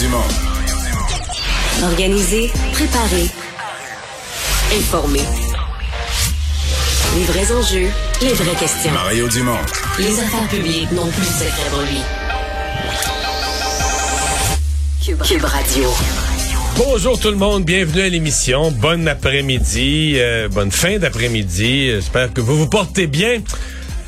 Dumont. Organiser, préparer, informer. Les vrais enjeux, les vraies questions. Mario Dumont. Les affaires publiques n'ont plus de secret pour lui. Cube, Cube Radio. Bonjour tout le monde, bienvenue à l'émission. Bon après-midi, euh, bonne fin d'après-midi. J'espère que vous vous portez bien.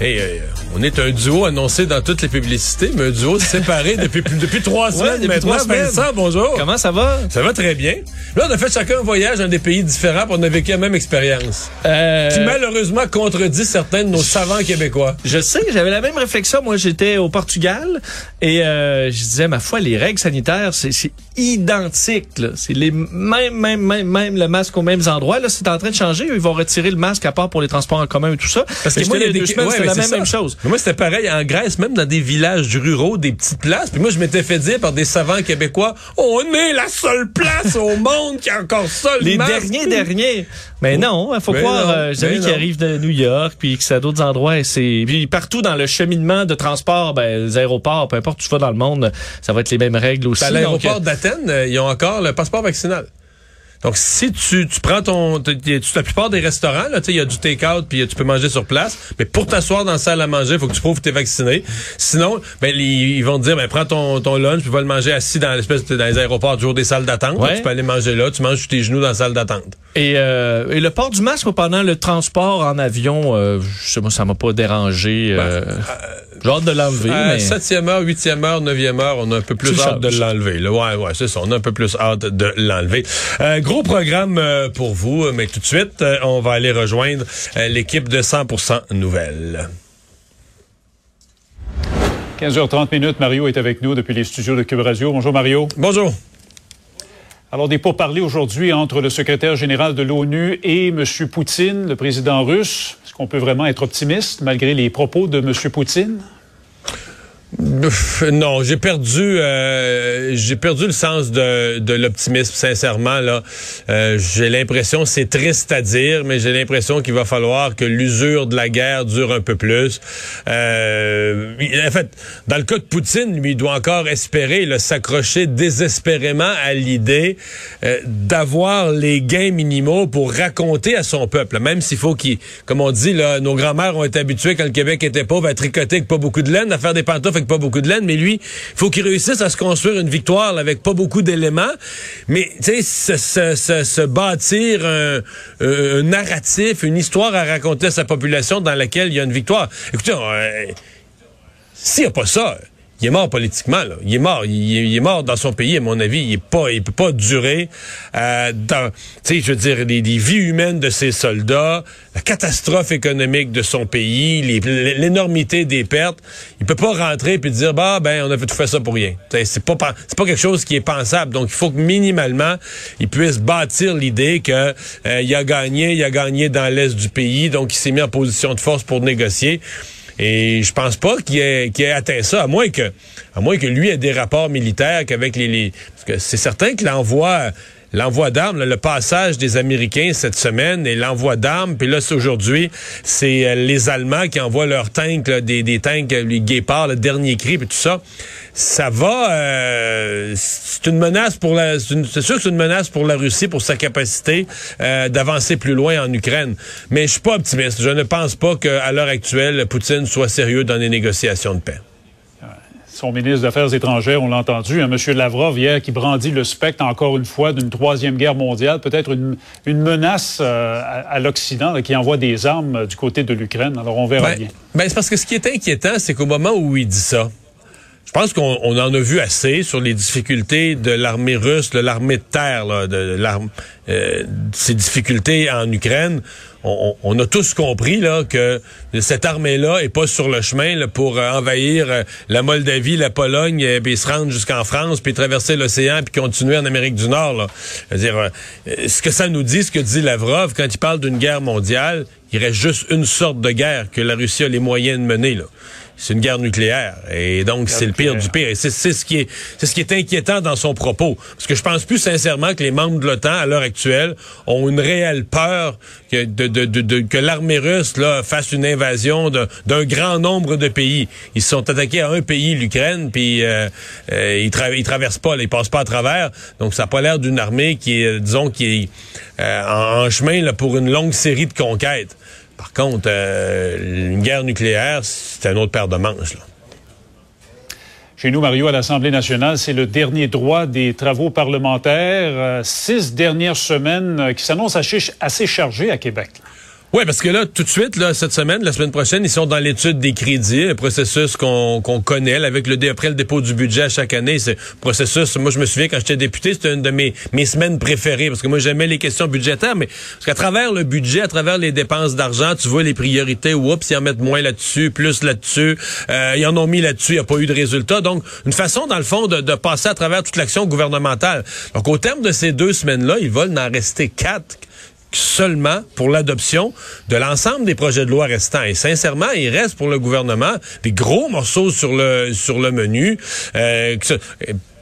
Et euh, on est un duo annoncé dans toutes les publicités, mais un duo séparé depuis depuis trois semaines depuis maintenant. trois semaines. Vincent, bonjour. Comment ça va? Ça va très bien. Là, on a fait chacun un voyage dans des pays différents, puis on a vécu la même expérience. Euh, Qui malheureusement contredit certains de nos savants québécois. je sais, j'avais la même réflexion. Moi, j'étais au Portugal et euh, je disais, ma foi, les règles sanitaires, c'est identique. C'est les mêmes, même, même, même le masque aux mêmes endroits. Là, c'est en train de changer. Ils vont retirer le masque à part pour les transports en commun et tout ça. Parce que moi, il y a deux semaines, c'était la même, même chose. Mais moi, c'était pareil en Grèce, même dans des villages ruraux, des petites places. Puis moi, je m'étais fait dire par des savants québécois, on est la seule place au monde qui a encore ça, le Les masque. derniers derniers. Mais non, il faut Mais croire, non, euh, j'ai amis qui arrivent de New York, puis que c'est à d'autres endroits. C'est puis partout dans le cheminement de transport, ben, les aéroports, peu importe où tu vas dans le monde, ça va être les mêmes règles aussi. À Donc, l'aéroport euh, d'Athènes, euh, ils ont encore le passeport vaccinal. Donc, si tu, tu prends ton... tu- La plupart des restaurants, là, tu sais, il y a du take-out, puis tu peux manger sur place. Mais pour t'asseoir dans la salle à manger, il faut que tu prouves que tu es vacciné. Sinon, ben, ils, ils vont te dire, ben, prends ton, ton lunch, puis va le manger assis dans l'espèce de- dans les aéroports, toujours des salles d'attente. Ouais. Tu peux aller manger là, tu manges sur tes genoux dans la salle d'attente. Et, euh, et le port du masque pendant le transport en avion, euh, je sais moi, ça m'a pas dérangé. Euh, J'ai hâte de l'enlever, À mais 7e heure, 8e heure, 9e heure, on a un peu plus hâte de l'enlever. là. Ouais, ouais, c'est ça. On a un peu plus hâte de l'enlever. Euh, gros programme euh, pour vous, mais tout de suite, euh, on va aller rejoindre euh, l'équipe de 100% Nouvelles. 15h30 minutes, Mario est avec nous depuis les studios de Cube Radio. Bonjour Mario. Bonjour. Alors des pourparlers aujourd'hui entre le secrétaire général de l'ONU et M. Poutine, le président russe. Est-ce qu'on peut vraiment être optimiste malgré les propos de M. Poutine? Non, j'ai perdu, euh, j'ai perdu le sens de, de l'optimisme. Sincèrement, là, Euh, j'ai l'impression, c'est triste à dire, mais j'ai l'impression qu'il va falloir que l'usure de la guerre dure un peu plus. Euh, en fait, dans le cas de Poutine, lui, il doit encore espérer, s'accrocher désespérément à l'idée euh, d'avoir les gains minimaux pour raconter à son peuple. Même s'il faut qu'il, comme on dit, là, nos grands-mères ont été habitués quand le Québec était pauvre à tricoter avec pas beaucoup de laine, à faire des pantoufles pas beaucoup de laine, mais lui, il faut qu'il réussisse à se construire une victoire avec pas beaucoup d'éléments, mais tu sais, se, se- bâtir un, un narratif, une histoire à raconter à sa population dans laquelle il y a une victoire. Écoutez, euh, s'il n'y a pas ça, il est mort politiquement. Là. Il est mort. Il est, mort dans son pays, à mon avis. Il est pas, il peut pas durer euh, dans, je veux dire, les, vies humaines de ses soldats, la catastrophe économique de son pays, l'énormité des pertes. Il peut pas rentrer puis dire, bah ben, on a fait tout fait ça pour rien. C'est pas, c'est pas quelque chose qui est pensable. Donc, il faut que minimalement, il puisse bâtir l'idée que euh, il a gagné, il a gagné dans l'est du pays, donc il s'est mis en position de force pour négocier. Et je pense pas qu'il ait, atteint ça, à moins que, à moins que lui ait des rapports militaires qu'avec les, les- parce que c'est certain que l'envoi, l'envoi d'armes, le passage des Américains cette semaine et l'envoi d'armes, puis là c'est aujourd'hui, c'est euh, les Allemands qui envoient leurs tanks, là, des, tanks, euh, les guépards, le dernier cri, puis tout ça. Ça va, euh, c'est une menace pour la, c'est sûr que c'est une menace pour la Russie, pour sa capacité d'avancer plus loin en Ukraine. Mais je suis pas optimiste. Je ne pense pas qu'à l'heure actuelle, Poutine soit sérieux dans les négociations de paix. Son ministre des Affaires étrangères, on l'a entendu, hein, M. Lavrov hier, qui brandit le spectre encore une fois d'une troisième guerre mondiale, peut-être une, une menace euh, à, à l'Occident qui envoie des armes euh, du côté de l'Ukraine. Alors on verra Ben, bien. ben, c'est parce que ce qui est inquiétant, c'est qu'au moment où il dit ça, je pense qu'on on en a vu assez sur les difficultés de l'armée russe, de l'armée de terre, là, de, de l'arme, euh, ces difficultés en Ukraine. On, on- a tous compris là que cette armée-là est pas sur le chemin là, pour euh, envahir euh, la Moldavie, la Pologne, euh, puis se rendre jusqu'en France, puis traverser l'océan, puis continuer en Amérique du Nord. Là. Euh, ce que ça nous dit, ce que dit Lavrov quand il parle d'une guerre mondiale, il reste juste une sorte de guerre que la Russie a les moyens de mener. Là. C'est une guerre nucléaire. Et donc, c'est le pire du pire. Et c'est ce qui est, c'est ce qui est inquiétant dans son propos. Parce que je pense plus sincèrement que les membres de l'OTAN, à l'heure actuelle, ont une réelle peur que, de, de, de, que l'armée russe, là, fasse une invasion d'un grand nombre de pays. Ils se sont attaqués à un pays, l'Ukraine, puis euh, euh, ils, ils traversent pas, là, ils passent pas à travers. Donc, ça n'a pas l'air d'une armée qui est, disons, qui est euh, en, en, chemin là, pour une longue série de conquêtes. Par contre, euh, une guerre nucléaire, c'est un autre paire de manches. Chez nous, Mario, à l'Assemblée nationale, c'est le dernier droit des travaux parlementaires. Euh, six dernières semaines euh, qui s'annoncent assez chargées à Québec. Oui, parce que là, tout de suite, là, cette semaine, la semaine prochaine, ils sont dans l'étude des crédits, le processus qu'on connaît, avec le après le dépôt du budget à chaque année. C'est processus. Moi, je me souviens quand j'étais député, c'était une de mes, mes semaines préférées parce que moi, j'aimais les questions budgétaires, mais parce qu'à travers le budget, à travers les dépenses d'argent, tu vois les priorités. Oups, ils en mettent moins là-dessus, plus là-dessus. Euh, ils en ont mis là-dessus, il n'y a pas eu de résultat. Donc, une façon, dans le fond, de, de passer à travers toute l'action gouvernementale. Donc, au terme de ces deux semaines-là, ils veulent en rester quatre seulement pour l'adoption de l'ensemble des projets de loi restants. Et sincèrement, il reste pour le gouvernement des gros morceaux sur le sur le menu, euh,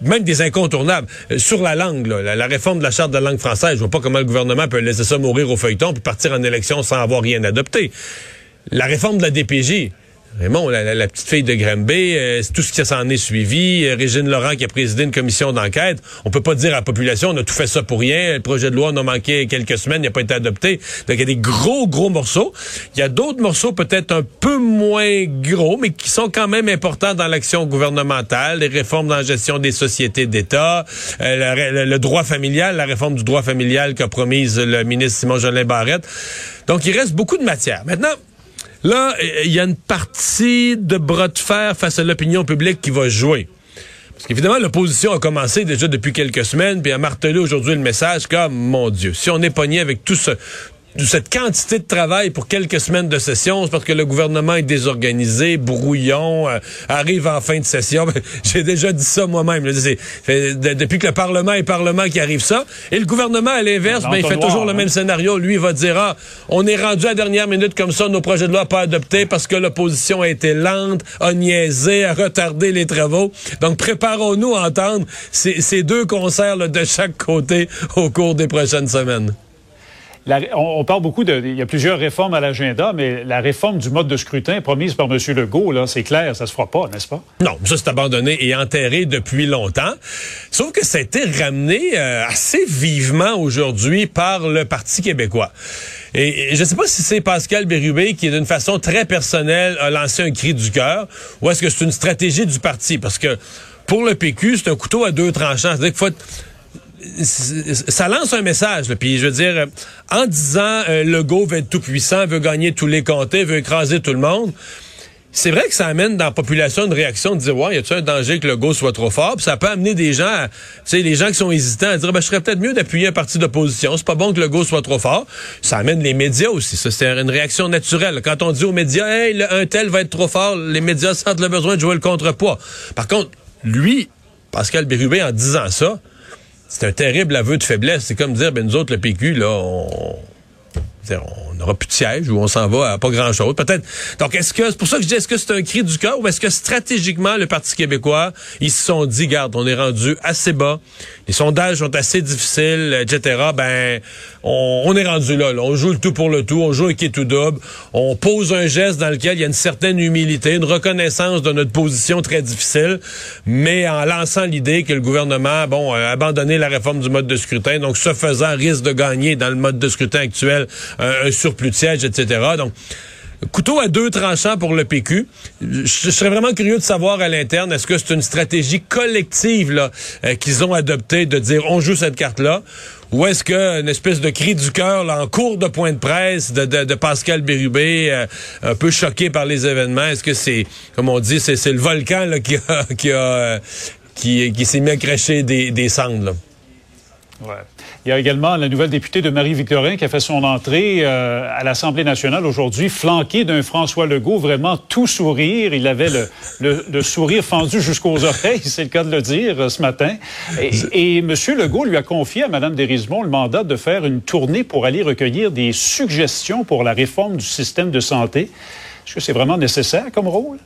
même des incontournables. Euh, sur la langue, la, la, réforme de la charte de la langue française, je vois pas comment le gouvernement peut laisser ça mourir au feuilleton puis partir en élection sans avoir rien adopté. La réforme de la DPJ, Raymond, la, la, petite fille de Granby, euh, tout ce qui s'en est suivi, euh, Régine Laurent qui a présidé une commission d'enquête, on peut pas dire à la population, on a tout fait ça pour rien, le projet de loi en a manqué quelques semaines, il n'a pas été adopté. Donc il y a des gros, gros morceaux. Il y a d'autres morceaux peut-être un peu moins gros, mais qui sont quand même importants dans l'action gouvernementale, les réformes dans la gestion des sociétés d'État, euh, le, droit familial, la réforme du droit familial qu'a promise le ministre Simon-Jolin Barrette. Donc il reste beaucoup de matière. Maintenant, Là, il y a une partie de bras de fer face à l'opinion publique qui va jouer. Parce qu'évidemment, l'opposition a commencé déjà depuis quelques semaines, puis a martelé aujourd'hui le message comme, mon Dieu, si on est pogné avec tout ce, cette quantité de travail pour quelques semaines de session, c'est parce que le gouvernement est désorganisé, brouillon, euh, arrive en fin de session. J'ai déjà dit ça moi-même. depuis que le Parlement est Parlement qui arrive ça. Et le gouvernement, à l'inverse, ben, il fait toujours le hein. même scénario. Lui, il va dire, ah, on est rendu à la dernière minute comme ça, nos projets de loi pas adoptés parce que l'opposition a été lente, a niaisé, a retardé les travaux. Donc, préparons-nous à entendre ces, ces deux concerts de chaque côté au cours des prochaines semaines on, parle beaucoup de. Il y a plusieurs réformes à l'agenda, mais la réforme du mode de scrutin promise par M. Legault, là, c'est clair, ça se fera pas, n'est-ce pas? Non, ça c'est abandonné et enterré depuis longtemps. Sauf que ça a été ramené euh, assez vivement aujourd'hui par le Parti québécois. Et, je ne sais pas si c'est Pascal Bérubé qui, d'une façon très personnelle, a lancé un cri du cœur, ou est-ce que c'est une stratégie du parti? Parce que pour le PQ, c'est un couteau à deux tranchants. C'est-à-dire qu'il faut ça lance un message. Puis je veux dire, en disant euh, Legault veut être tout puissant, veut gagner tous les comtés, veut écraser tout le monde. C'est vrai que ça amène dans la population une réaction de dire ouais, y a-t-il un danger que le go soit trop fort, Puis ça peut amener des gens, tu sais, les gens qui sont hésitants à dire ben je serais peut-être mieux d'appuyer un parti d'opposition, c'est pas bon que le go soit trop fort. Ça amène les médias aussi, ça c'est une réaction naturelle. Quand on dit aux médias hey, un tel va être trop fort, les médias sentent le besoin de jouer le contrepoids. Par contre, lui, Pascal Bérubé en disant ça, c'est un terrible aveu de faiblesse. C'est comme dire, ben nous autres, le PQ, là, on, on n'aura plus de siège ou on s'en va à pas grand-chose. Peut-être. Donc, est-ce que c'est pour ça que je dis, est-ce que c'est un cri du cœur ou est-ce que stratégiquement, le Parti québécois, ils se sont dit, garde, on est rendu assez bas, les sondages sont assez difficiles, etc. Ben, on, est rendu là, On joue le tout pour le tout, on joue un qui est tout double, on pose un geste dans lequel il y a une certaine humilité, une reconnaissance de notre position très difficile, mais en lançant l'idée que le gouvernement, bon, a abandonné la réforme du mode de scrutin, donc ce faisant risque de gagner dans le mode de scrutin actuel un, surplus de sièges, etc. Donc, couteau à deux tranchants pour le PQ. Je, serais vraiment curieux de savoir à l'interne, est-ce que c'est une stratégie collective là euh, qu'ils ont adoptée de dire on joue cette carte-là, ou est-ce que une espèce de cri du cœur en cours de point de presse de, Pascal Bérubé, euh, un peu choqué par les événements, est-ce que c'est, comme on dit, c'est, le volcan là, qui a, qui, a, euh, qui, qui s'est mis à cracher des, des cendres? Là? Ouais. Il y a également la nouvelle députée de Marie-Victorin qui a fait son entrée euh, à l'Assemblée nationale aujourd'hui, flanquée d'un François Legault, vraiment tout sourire. Il avait le, sourire fendu jusqu'aux oreilles, c'est le cas de le dire euh, ce matin. Et, M. Legault lui a confié à Mme Desrismond le mandat de faire une tournée pour aller recueillir des suggestions pour la réforme du système de santé. Est-ce que c'est vraiment nécessaire comme rôle?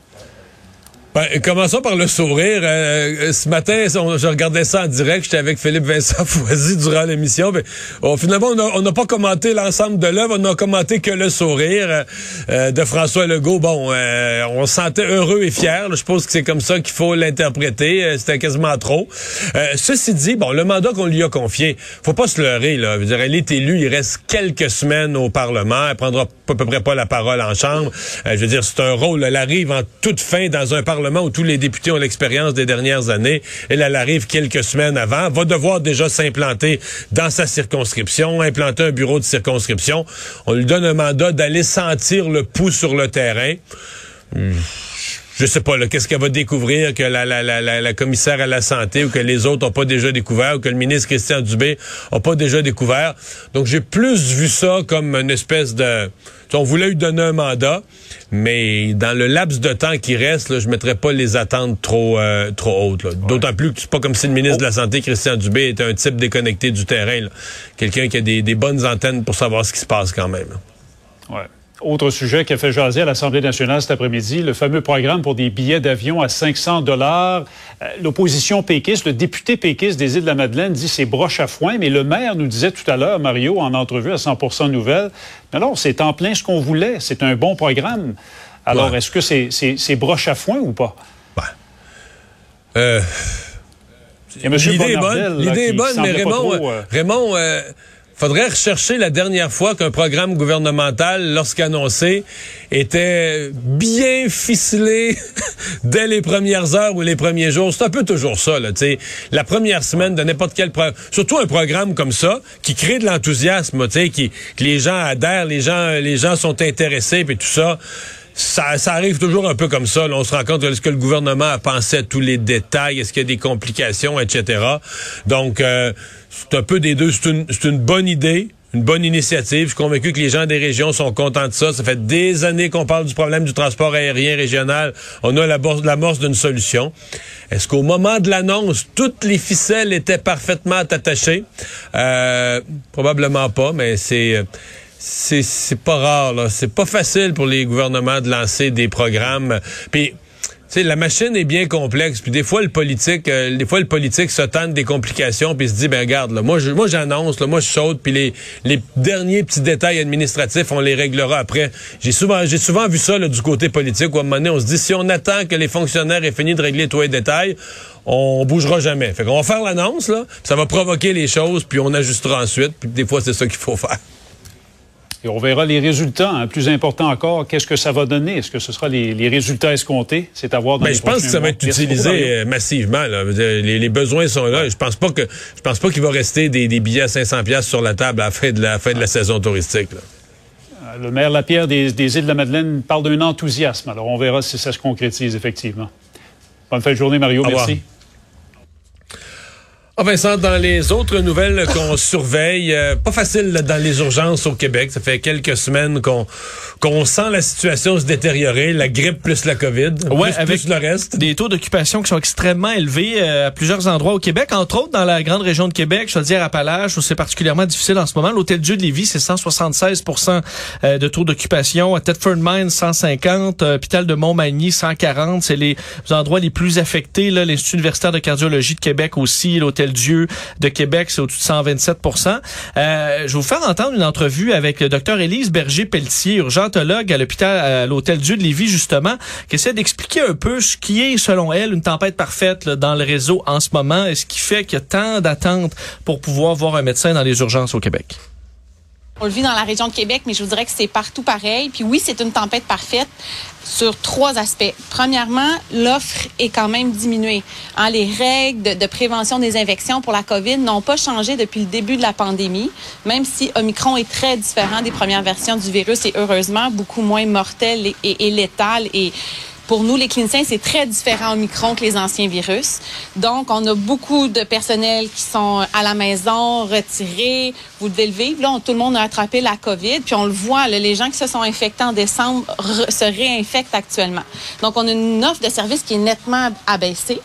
Ben, commençons par le sourire. Euh, ce matin, je regardais ça en direct. J'étais avec Philippe Vincent Foisy durant l'émission. Oh, finalement, on n'a pas commenté l'ensemble de l'œuvre. On n'a commenté que le sourire euh, de François Legault. Bon, euh, on se sentait heureux et fier. Je suppose que c'est comme ça qu'il faut l'interpréter. C'était quasiment trop. ceci dit, bon, le mandat qu'on lui a confié, faut pas se leurrer. Là. Je veux dire, elle est élue. Il reste quelques semaines au Parlement. Elle prendra à peu près pas la parole en Chambre. je veux dire, c'est un rôle. Elle arrive en toute fin dans un Parlement où tous les députés ont l'expérience des dernières années. Elle, arrive quelques semaines avant, va devoir déjà s'implanter dans sa circonscription, implanter un bureau de circonscription. On lui donne un mandat d'aller sentir le pouls sur le terrain. Je sais pas, qu'est-ce qu'elle va découvrir que la, la, la, la, commissaire à la santé ou que les autres n'ont pas déjà découvert ou que le ministre Christian Dubé n'a pas déjà découvert. Donc, j'ai plus vu ça comme une espèce de... On voulait lui donner un mandat, mais dans le laps de temps qui reste, là, je mettrais pas les attentes trop euh, trop hautes. D'autant plus que c'est pas comme si le ministre de la Santé, Christian Dubé, était un type déconnecté du terrain. Quelqu'un qui a des, des, bonnes antennes pour savoir ce qui se passe quand même. Ouais. Autre sujet qui a fait jaser à l'Assemblée nationale cet après-midi, le fameux programme pour des billets d'avion à 500 dollars. Euh, l'opposition péquiste, le député péquiste des Îles-de-la-Madeleine dit c'est broche à foin, mais le maire nous disait tout à l'heure, Mario, en entrevue à 100 Nouvelles, mais alors c'est en plein ce qu'on voulait, c'est un bon programme. Alors est-ce que c'est broche à foin ou pas? Euh... L'idée est bonne, l'idée est bonne mais Raymond, euh, Raymond euh, faudrait rechercher la dernière fois qu'un programme gouvernemental, lorsqu'annoncé, était bien ficelé dès les premières heures ou les premiers jours. C'est un peu toujours ça, là, tu La première semaine de n'importe quel programme, surtout un programme comme ça, qui crée de l'enthousiasme, tu sais, qui, que les gens adhèrent, les gens, les gens sont intéressés, puis tout ça. Ça, ça, arrive toujours un peu comme ça. on se rend compte est-ce que le gouvernement a pensé à tous les détails, est-ce qu'il y a des complications, etc. Donc, euh, c'est un peu des deux. C'est une, une bonne idée une bonne initiative. Je suis convaincu que les gens des régions sont contents de ça. Ça fait des années qu'on parle du problème du transport aérien régional. On a l'amorce d'une solution. Est-ce qu'au moment de l'annonce, toutes les ficelles étaient parfaitement attachées? Euh, probablement pas, mais c'est c'est pas rare. là. C'est pas facile pour les gouvernements de lancer des programmes. Puis sais, la machine est bien complexe. Puis des fois, le politique, euh, des fois, le politique se tente des complications, puis se dit, ben regarde, là, moi, je, moi, j'annonce, là, moi, je saute, puis les, les derniers petits détails administratifs, on les réglera après. J'ai souvent, j'ai souvent vu ça là, du côté politique, où à un moment donné, on se dit, si on attend que les fonctionnaires aient fini de régler tous les détails, on bougera jamais. Fait qu'on va faire l'annonce, là, ça va provoquer les choses, puis on ajustera ensuite. Puis des fois, c'est ça qu'il faut faire. Et on verra les résultats. Hein. Plus important encore, qu'est-ce que ça va donner? Est-ce que ce sera les, résultats escomptés? C'est à voir dans ben, Je pense que ça va être utilisé euh, massivement. Les, besoins sont là. Je pense pas que je pense pas qu'il va rester des, billets à 500 pièces sur la table à la fin de la, fin de la saison touristique. Euh, le maire Lapierre des, des îles de la Madeleine parle d'un enthousiasme. Alors, on verra si ça se concrétise effectivement. Bonne fin de journée, Mario. Merci. Ah Vincent, dans les autres nouvelles qu'on surveille, euh, pas facile dans les urgences au Québec. Ça fait quelques semaines qu'on qu'on sent la situation se détériorer, la grippe plus la COVID, ouais, avec le reste. Des taux d'occupation qui sont extrêmement élevés euh, à plusieurs endroits au Québec, entre autres dans la grande région de Québec, je veux dire Appalaches, où c'est particulièrement difficile en ce moment. L'hôtel Dieu de Lévis, c'est 176% euh, de taux d'occupation. À Thetford Mines, 150. Hôpital de Montmagny, 140. C'est les endroits les plus affectés. L'Institut universitaire de cardiologie de Québec aussi, l'Hôtel Dieu de Québec, c'est au-dessus de 127 euh, Je vais vous faire entendre une entrevue avec le docteur Élise Berger-Pelletier, urgente à l'hôpital, à l'hôtel Dieu de Lévis, justement, qui essaie d'expliquer un peu ce qui est, selon elle, une tempête parfaite dans le réseau en ce moment et ce qui fait qu'il y a tant d'attentes pour pouvoir voir un médecin dans les urgences au Québec. On le vit dans la région de Québec, mais je vous dirais que c'est partout pareil. Puis oui, c'est une tempête parfaite sur trois aspects. Premièrement, l'offre est quand même diminuée. Hein, les règles de, prévention des infections pour la COVID n'ont pas changé depuis le début de la pandémie, même si Omicron est très différent des premières versions du virus et heureusement beaucoup moins mortel et, et, létal et pour nous, les cliniciens, c'est très différent au micron que les anciens virus. Donc, on a beaucoup de personnel qui sont à la maison, retirés. Vous devez le vivre. Là, tout le monde a attrapé la COVID. Puis on le voit, les gens qui se sont infectés en décembre se réinfectent actuellement. Donc, on a une offre de service qui est nettement abaissée.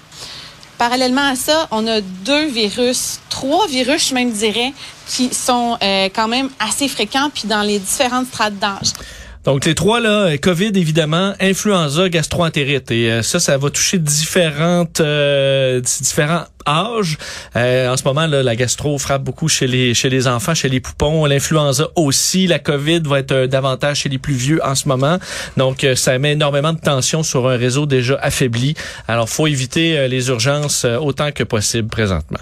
Parallèlement à ça, on a deux virus, trois virus, je même dirais, qui sont euh, quand même assez fréquents, puis dans les différentes strates d'âge. Donc les trois là, Covid évidemment, influenza, gastroentérite et euh, ça, ça va toucher différentes euh, différents âges. Euh, en ce moment, là, la gastro frappe beaucoup chez les chez les enfants, chez les poupons. L'influenza aussi, la Covid va être euh, davantage chez les plus vieux en ce moment. Donc euh, ça met énormément de tension sur un réseau déjà affaibli. Alors faut éviter euh, les urgences euh, autant que possible présentement.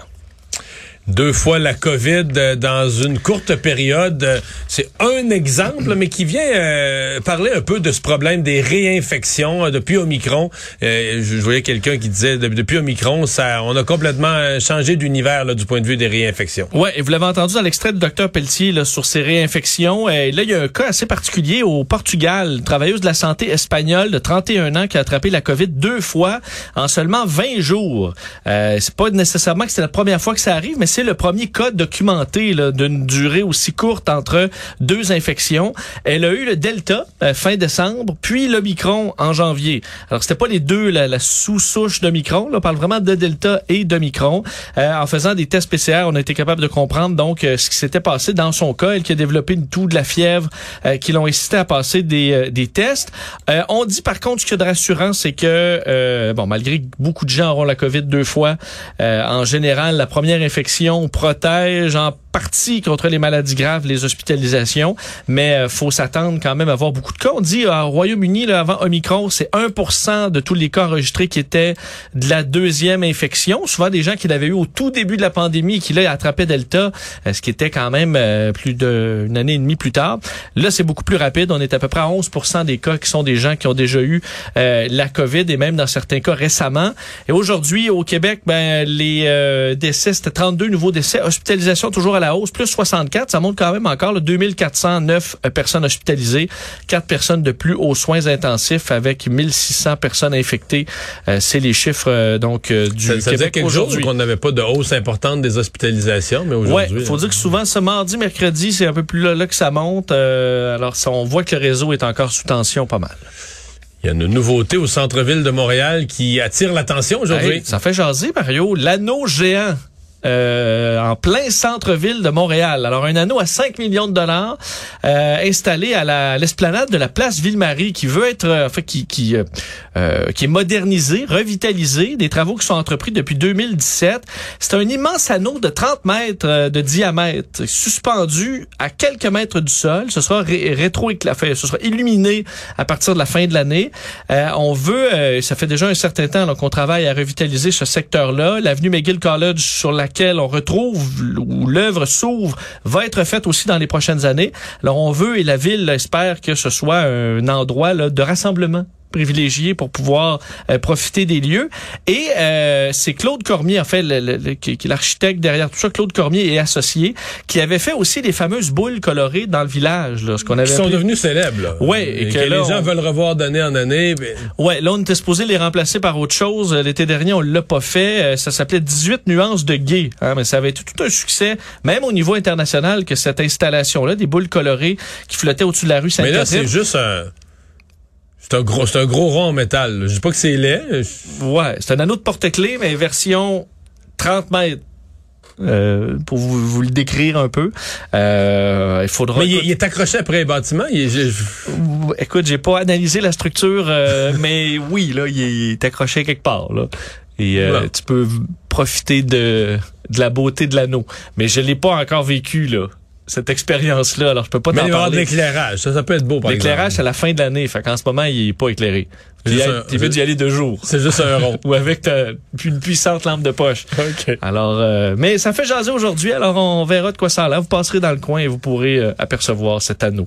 Deux fois la COVID euh, dans une courte période. Euh, C'est un exemple, mais qui vient euh, parler un peu de ce problème des réinfections euh, depuis Omicron. Euh, je, voyais quelqu'un qui disait de- depuis Omicron, ça, on a complètement changé d'univers du point de vue des réinfections. Ouais, et vous l'avez entendu dans l'extrait de Dr Pelletier là, sur ces réinfections. Là, il y a un cas assez particulier au Portugal. Une travailleuse de la santé espagnole de 31 ans qui a attrapé la COVID deux fois en seulement 20 jours. Euh, c'est pas nécessairement que c'est la première fois que ça arrive, mais c'est le premier cas documenté d'une durée aussi courte entre deux infections. Elle a eu le Delta euh, fin décembre, puis l'Omicron en janvier. Alors, c'était pas les deux, la, sous-souche d'Omicron. Là, on parle vraiment de Delta et d'Omicron. Euh, en faisant des tests PCR, on a été capable de comprendre donc euh, ce qui s'était passé dans son cas. Elle qui a développé une toux, de la fièvre, euh, qui l'ont incité à passer des, des tests. On dit par contre ce qu'il y a de rassurant, c'est que, bon, malgré que beaucoup de gens auront la COVID deux fois, en général, la première infection protège en partie contre les maladies graves, les hospitalisations, mais euh, faut s'attendre quand même à avoir beaucoup de cas. On dit euh, au Royaume-Uni, avant Omicron, c'est 1% de tous les cas enregistrés qui étaient de la deuxième infection. Souvent des gens qui l'avaient eu au tout début de la pandémie et qui là attrapaient Delta, euh, ce qui était quand même plus d'une année et demie plus tard. Là, c'est beaucoup plus rapide. On est à peu près à 11% des cas qui sont des gens qui ont déjà eu la COVID et même dans certains cas récemment. Et aujourd'hui, au Québec, ben, les décès, c'était 32 nouveaux décès. Hospitalisation toujours à la hausse, plus 64. Ça monte quand même encore le 2409 euh, personnes hospitalisées, 4 personnes de plus aux soins intensifs avec 1600 personnes infectées. Euh, C'est les chiffres euh, donc euh, du Ça, ça faisait Québec quelques jours aujourd'hui. qu'on n'avait pas de hausse importante des hospitalisations, mais Ouais, aujourd'hui... faut dire que souvent ce mardi, mercredi, c'est un peu plus là, là que ça monte. Alors ça, on voit que le réseau est encore sous tension pas mal. Il y a une nouveauté au centre-ville de Montréal qui attire l'attention aujourd'hui. Hey, ça fait jaser, Mario. L'anneau géant. Euh, en plein centre-ville de Montréal. Alors, un anneau à 5 millions de dollars euh, installé à la- l'esplanade de la place Ville-Marie qui veut être, euh, en fait, qui, qui, euh, euh, qui est modernisé, revitalisé, des travaux qui sont entrepris depuis 2017. C'est un immense anneau de 30 mètres de diamètre, suspendu à quelques mètres du sol. Ce sera ré rétro ce sera illuminé à partir de la fin de l'année. On veut, ça fait déjà un certain temps qu'on travaille à revitaliser ce secteur-là. L'avenue McGill College sur laquelle on retrouve où l'œuvre s'ouvre va être faite aussi dans les prochaines années. Alors on veut et la ville espère que ce soit un endroit là, de rassemblement privilégié pour pouvoir euh, profiter des lieux. Et euh, c'est Claude Cormier, en fait, le- le- le- qui, qui est l'architecte derrière tout ça, Claude Cormier et associé, qui avait fait aussi les fameuses boules colorées dans le village, là, ce qu'on avait Qui sont devenus célèbres. Ouais, et, et que, que là, les gens on- veulent revoir d'année en année. ben, Ouais, là, on était supposé les remplacer par autre chose. L'été dernier, on l'a pas fait. Euh, Ça s'appelait 18 nuances de gay. Hein, mais ça avait été tout un succès, même au niveau international, que cette installation-là, des boules colorées qui flottaient au-dessus de la rue mais là, Sainte-Catherine. c'est juste un... C'est un gros, c'est un gros rond en métal. là. Je dis pas que c'est laid. Ouais, c'est un anneau de porte-clés, mais version 30 mètres. Euh, pour vous, vous le décrire un peu, euh, il faudra. Mais il, il est accroché après. Il est- j'ai- Écoute, j'ai pas analysé la structure, euh, mais oui, là, il est, accroché quelque part. Là. Et euh, tu peux profiter de, de la beauté de l'anneau. Mais je l'ai pas encore vécu, là, cette expérience-là. Alors, je peux pas mais t'en il parler. l'éclairage. Ça, ça peut être beau, par L'éclairage, c'est à la fin de l'année. Fait qu'en ce moment, il est pas éclairé. Tu juste y d'y aller deux jours. C'est juste un rond. Ou avec ta- une puissante lampe de poche. OK. Alors, euh, mais ça fait jaser aujourd'hui. Alors, on verra de quoi ça a l'air. Vous passerez dans le coin et vous pourrez euh, apercevoir cet anneau.